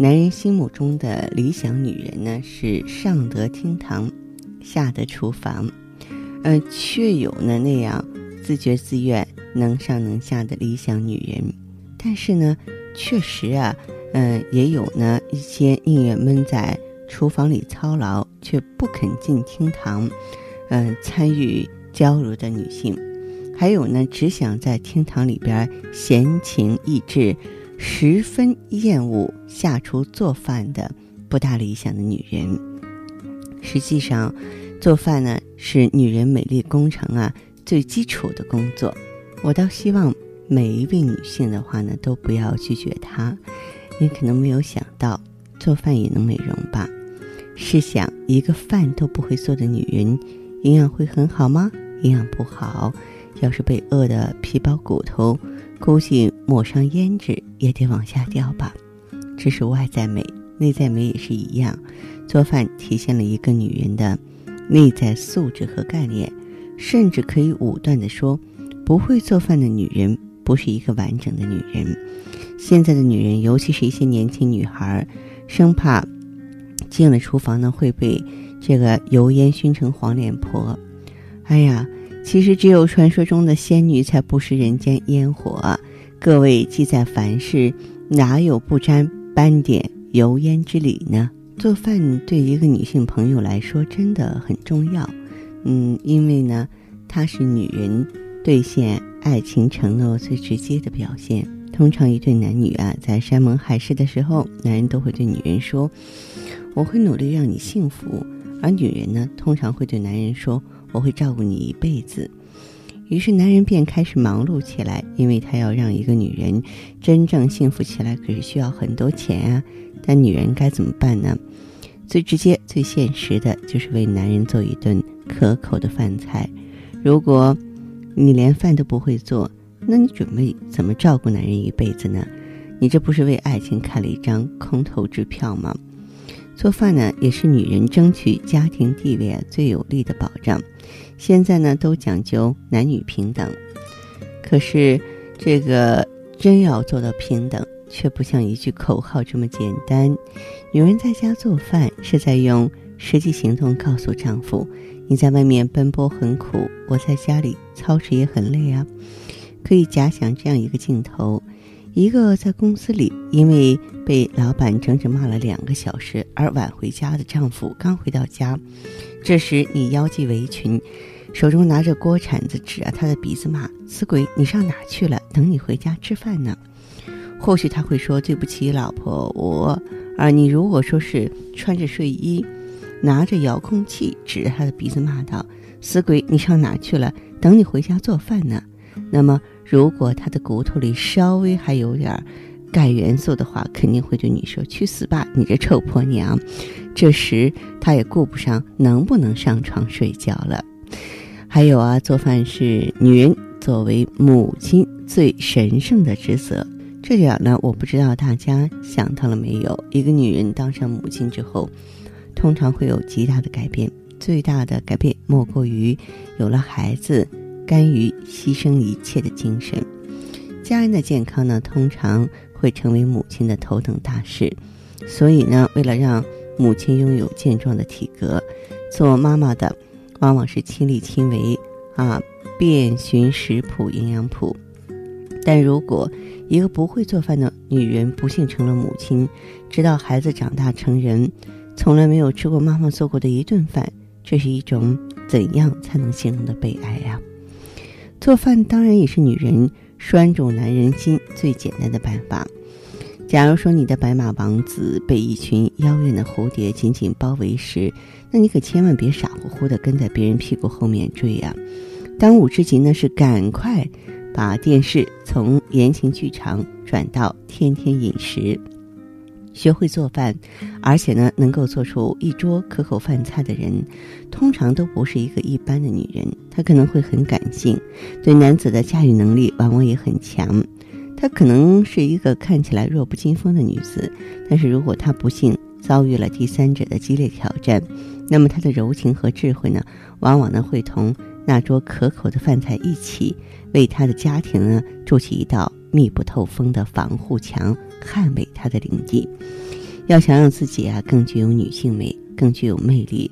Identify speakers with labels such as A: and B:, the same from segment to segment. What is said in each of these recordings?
A: 男人心目中的理想女人呢，是上得厅堂，下得厨房。呃，确有呢那样自觉自愿、能上能下的理想女人，但是呢，确实啊，嗯，也有呢一些宁愿闷在厨房里操劳，却不肯进厅堂，嗯，参与交流的女性，还有呢，只想在厅堂里边闲情逸致，十分厌恶下厨做饭的不大理想的女人。实际上。做饭呢是女人美丽工程啊最基础的工作，我倒希望每一位女性的话呢都不要拒绝它。你可能没有想到，做饭也能美容吧？试想，一个饭都不会做的女人，营养会很好吗？营养不好，要是被饿得皮包骨头，估计抹上胭脂也得往下掉吧。这是外在美，内在美也是一样。做饭体现了一个女人的。内在素质和概念，甚至可以武断地说，不会做饭的女人不是一个完整的女人。现在的女人，尤其是一些年轻女孩，生怕进了厨房呢会被这个油烟熏成黄脸婆。哎呀，其实只有传说中的仙女才不食人间烟火。各位积在凡事，哪有不沾斑点油烟之理呢？做饭对一个女性朋友来说真的很重要，嗯，因为呢，它是女人兑现爱情承诺最直接的表现。通常一对男女啊，在山盟海誓的时候，男人都会对女人说：“我会努力让你幸福。”而女人呢，通常会对男人说：“我会照顾你一辈子。”于是男人便开始忙碌起来，因为他要让一个女人真正幸福起来，可是需要很多钱啊。但女人该怎么办呢？最直接、最现实的就是为男人做一顿可口的饭菜。如果你连饭都不会做，那你准备怎么照顾男人一辈子呢？你这不是为爱情开了一张空头支票吗？做饭呢，也是女人争取家庭地位最有力的保障。现在呢，都讲究男女平等，可是这个真要做到平等。却不像一句口号这么简单。女人在家做饭，是在用实际行动告诉丈夫：“你在外面奔波很苦，我在家里操持也很累啊。”可以假想这样一个镜头：一个在公司里因为被老板整整骂了两个小时而晚回家的丈夫，刚回到家，这时你腰系围裙，手中拿着锅铲子，指着他的鼻子骂：“死鬼，你上哪去了？等你回家吃饭呢。”或许他会说：“对不起，老婆，我……而你如果说是穿着睡衣，拿着遥控器指着他的鼻子骂道：‘死鬼，你上哪去了？等你回家做饭呢。’那么，如果他的骨头里稍微还有点钙元素的话，肯定会对你说：‘去死吧，你这臭婆娘！’这时他也顾不上能不能上床睡觉了。还有啊，做饭是女人作为母亲最神圣的职责。”这点呢，我不知道大家想到了没有？一个女人当上母亲之后，通常会有极大的改变。最大的改变莫过于有了孩子，甘于牺牲一切的精神。家人的健康呢，通常会成为母亲的头等大事。所以呢，为了让母亲拥有健壮的体格，做妈妈的往往是亲力亲为啊，遍寻食谱、营养谱。但如果一个不会做饭的女人不幸成了母亲，直到孩子长大成人，从来没有吃过妈妈做过的一顿饭，这是一种怎样才能形容的悲哀呀？做饭当然也是女人拴住男人心最简单的办法。假如说你的白马王子被一群妖艳的蝴蝶紧紧包围时，那你可千万别傻乎乎的跟在别人屁股后面追呀！当务之急呢是赶快把电视从言情剧场转到天天饮食。学会做饭，而且呢，能够做出一桌可口饭菜的人，通常都不是一个一般的女人。她可能会很感性，对男子的驾驭能力往往也很强。她可能是一个看起来弱不禁风的女子，但是如果她不幸遭遇了第三者的激烈挑战，那么她的柔情和智慧呢，往往呢会同那桌可口的饭菜一起，为她的家庭呢筑起一道密不透风的防护墙。捍卫她的领地，要想让自己啊更具有女性美，更具有魅力，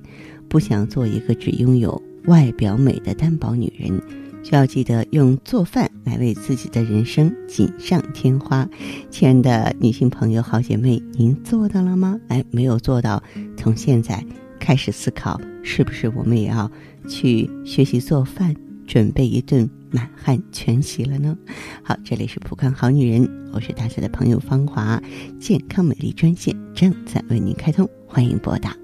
A: 不想做一个只拥有外表美的单薄女人，就要记得用做饭来为自己的人生锦上添花。亲爱的女性朋友、好姐妹，您做到了吗？哎，没有做到，从现在开始思考，是不是我们也要去学习做饭，准备一顿。满汉全席了呢。好，这里是浦康好女人，我是大家的朋友芳华，健康美丽专线正在为您开通，欢迎拨打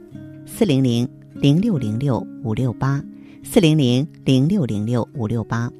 A: 四零零零六零六五六八四零零零六零六五六八。